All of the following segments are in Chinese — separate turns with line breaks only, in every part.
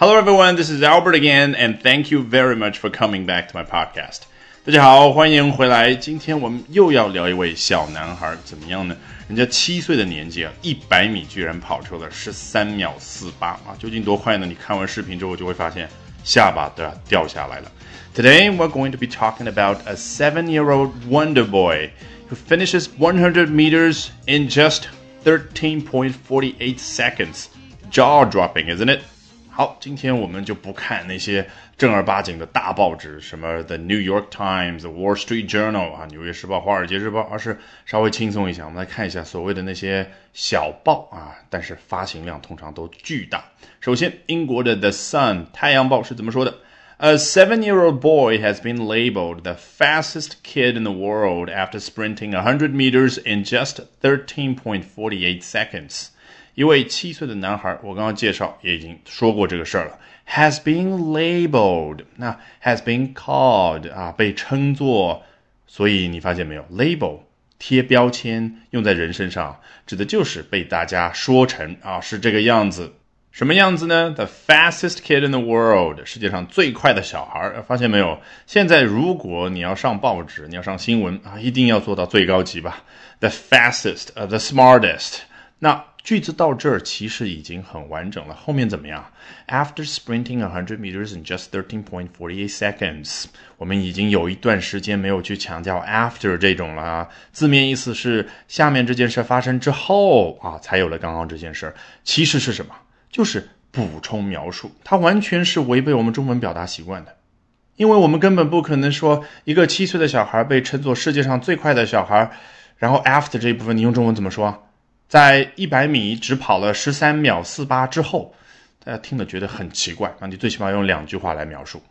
Hello, everyone. This is Albert again, and thank you very much for coming back to my podcast. 大家好，欢迎回来。今天我们又要聊一位小男孩，怎么样呢？人家七岁的年纪啊，一百米居然跑出了十三秒四八啊！究竟多快呢？你看完视频之后就会发现下巴都要掉下来了。Today we're going to be talking about a seven-year-old wonder boy who finishes 100 meters in just 13.48 seconds. Jaw-dropping, isn't it? 好，今天我们就不看那些正儿八经的大报纸，什么 The New York Times、The Wall Street Journal 啊，纽约时报、华尔街日报，而是稍微轻松一下，我们来看一下所谓的那些小报啊，但是发行量通常都巨大。首先，英国的 The Sun 太阳报是怎么说的？A seven-year-old boy has been labeled the fastest kid in the world after sprinting 100 meters in just 13.48 seconds. 一位七岁的男孩，我刚刚介绍也已经说过这个事儿了，has been labeled，那 has been called 啊，被称作，所以你发现没有，label 贴标签用在人身上，指的就是被大家说成啊是这个样子，什么样子呢？The fastest kid in the world，世界上最快的小孩，发现没有？现在如果你要上报纸，你要上新闻啊，一定要做到最高级吧？The fastest，呃，the smartest，那。句子到这儿其实已经很完整了，后面怎么样？After sprinting a hundred meters in just thirteen point four seconds，我们已经有一段时间没有去强调 after 这种了。字面意思是下面这件事发生之后啊，才有了刚刚这件事。其实是什么？就是补充描述，它完全是违背我们中文表达习惯的，因为我们根本不可能说一个七岁的小孩被称作世界上最快的小孩，然后 after 这一部分你用中文怎么说？在一百米只跑了十三秒四八之后，大家听了觉得很奇怪。那你最起码用两句话来描述。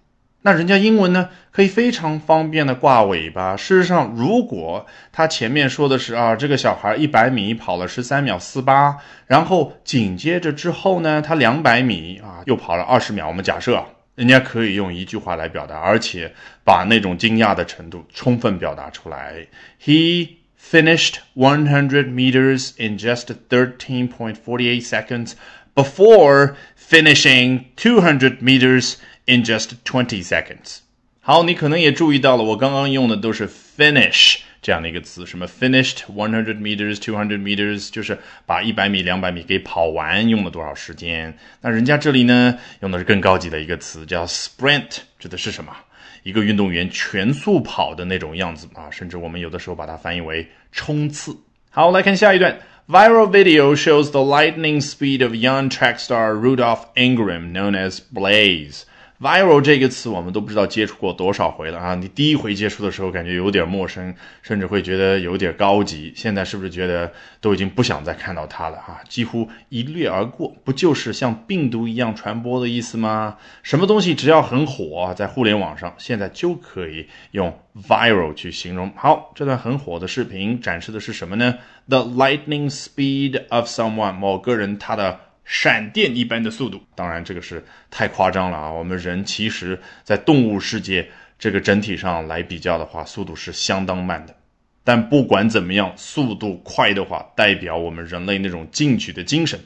那人家英文呢，可以非常方便的挂尾巴。事实上，如果他前面说的是啊，这个小孩一百米跑了十三秒四八，然后紧接着之后呢，他两百米啊又跑了二十秒。我们假设人家可以用一句话来表达，而且把那种惊讶的程度充分表达出来。He finished 100 meters in just 13.48 seconds before finishing 200 meters in just 20 seconds. 好，你可能也注意到了，我刚刚用的都是 finish 这样的一个词，什么 finished one hundred meters, two hundred meters，就是把一百米、两百米给跑完，用了多少时间？那人家这里呢，用的是更高级的一个词，叫 sprint，指的是什么？ 一个运动员全速跑的那种样子啊，甚至我们有的时候把它翻译为冲刺。好，来看下一段。Viral video shows the lightning speed of young track star Rudolph Ingram, known as Blaze. Viral 这个词我们都不知道接触过多少回了啊！你第一回接触的时候感觉有点陌生，甚至会觉得有点高级。现在是不是觉得都已经不想再看到它了啊？几乎一掠而过，不就是像病毒一样传播的意思吗？什么东西只要很火，在互联网上现在就可以用 viral 去形容。好，这段很火的视频展示的是什么呢？The lightning speed of someone，某个人他的。闪电一般的速度，当然这个是太夸张了啊！我们人其实，在动物世界这个整体上来比较的话，速度是相当慢的。但不管怎么样，速度快的话，代表我们人类那种进取的精神。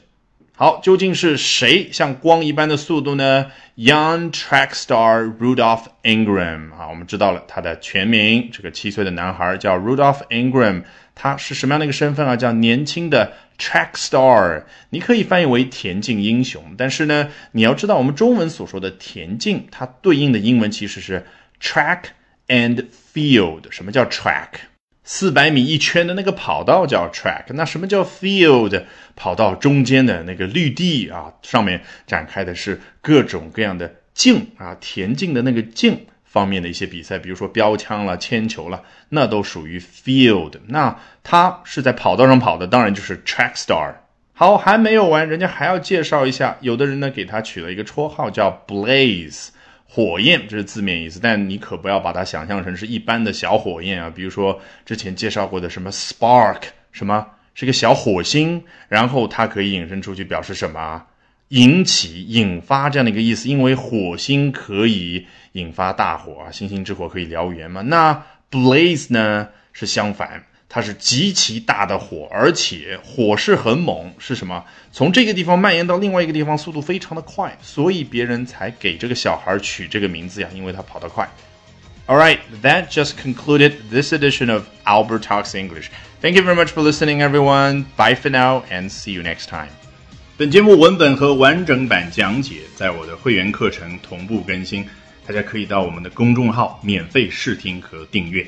好，究竟是谁像光一般的速度呢？Young track star Rudolph Ingram 啊，我们知道了他的全名。这个七岁的男孩叫 Rudolph Ingram，他是什么样的一个身份啊？叫年轻的 track star。你可以翻译为田径英雄，但是呢，你要知道我们中文所说的田径，它对应的英文其实是 track and field。什么叫 track？四百米一圈的那个跑道叫 track，那什么叫 field？跑道中间的那个绿地啊，上面展开的是各种各样的竞啊，田径的那个竞方面的一些比赛，比如说标枪了、铅球了，那都属于 field。那他是在跑道上跑的，当然就是 track star。好，还没有完，人家还要介绍一下，有的人呢给他取了一个绰号叫 blaze。火焰，这是字面意思，但你可不要把它想象成是一般的小火焰啊。比如说之前介绍过的什么 spark，什么是个小火星，然后它可以引申出去表示什么？引起、引发这样的一个意思。因为火星可以引发大火啊，星星之火可以燎原嘛。那 blaze 呢是相反。它是极其大的火，而且火势很猛，是什么？从这个地方蔓延到另外一个地方，速度非常的快，所以别人才给这个小孩取这个名字呀，因为他跑得快。All right, that just concluded this edition of Albert Talks English. Thank you very much for listening, everyone. Bye for now, and see you next time. 本节目文本和完整版讲解在我的会员课程同步更新，大家可以到我们的公众号免费试听和订阅。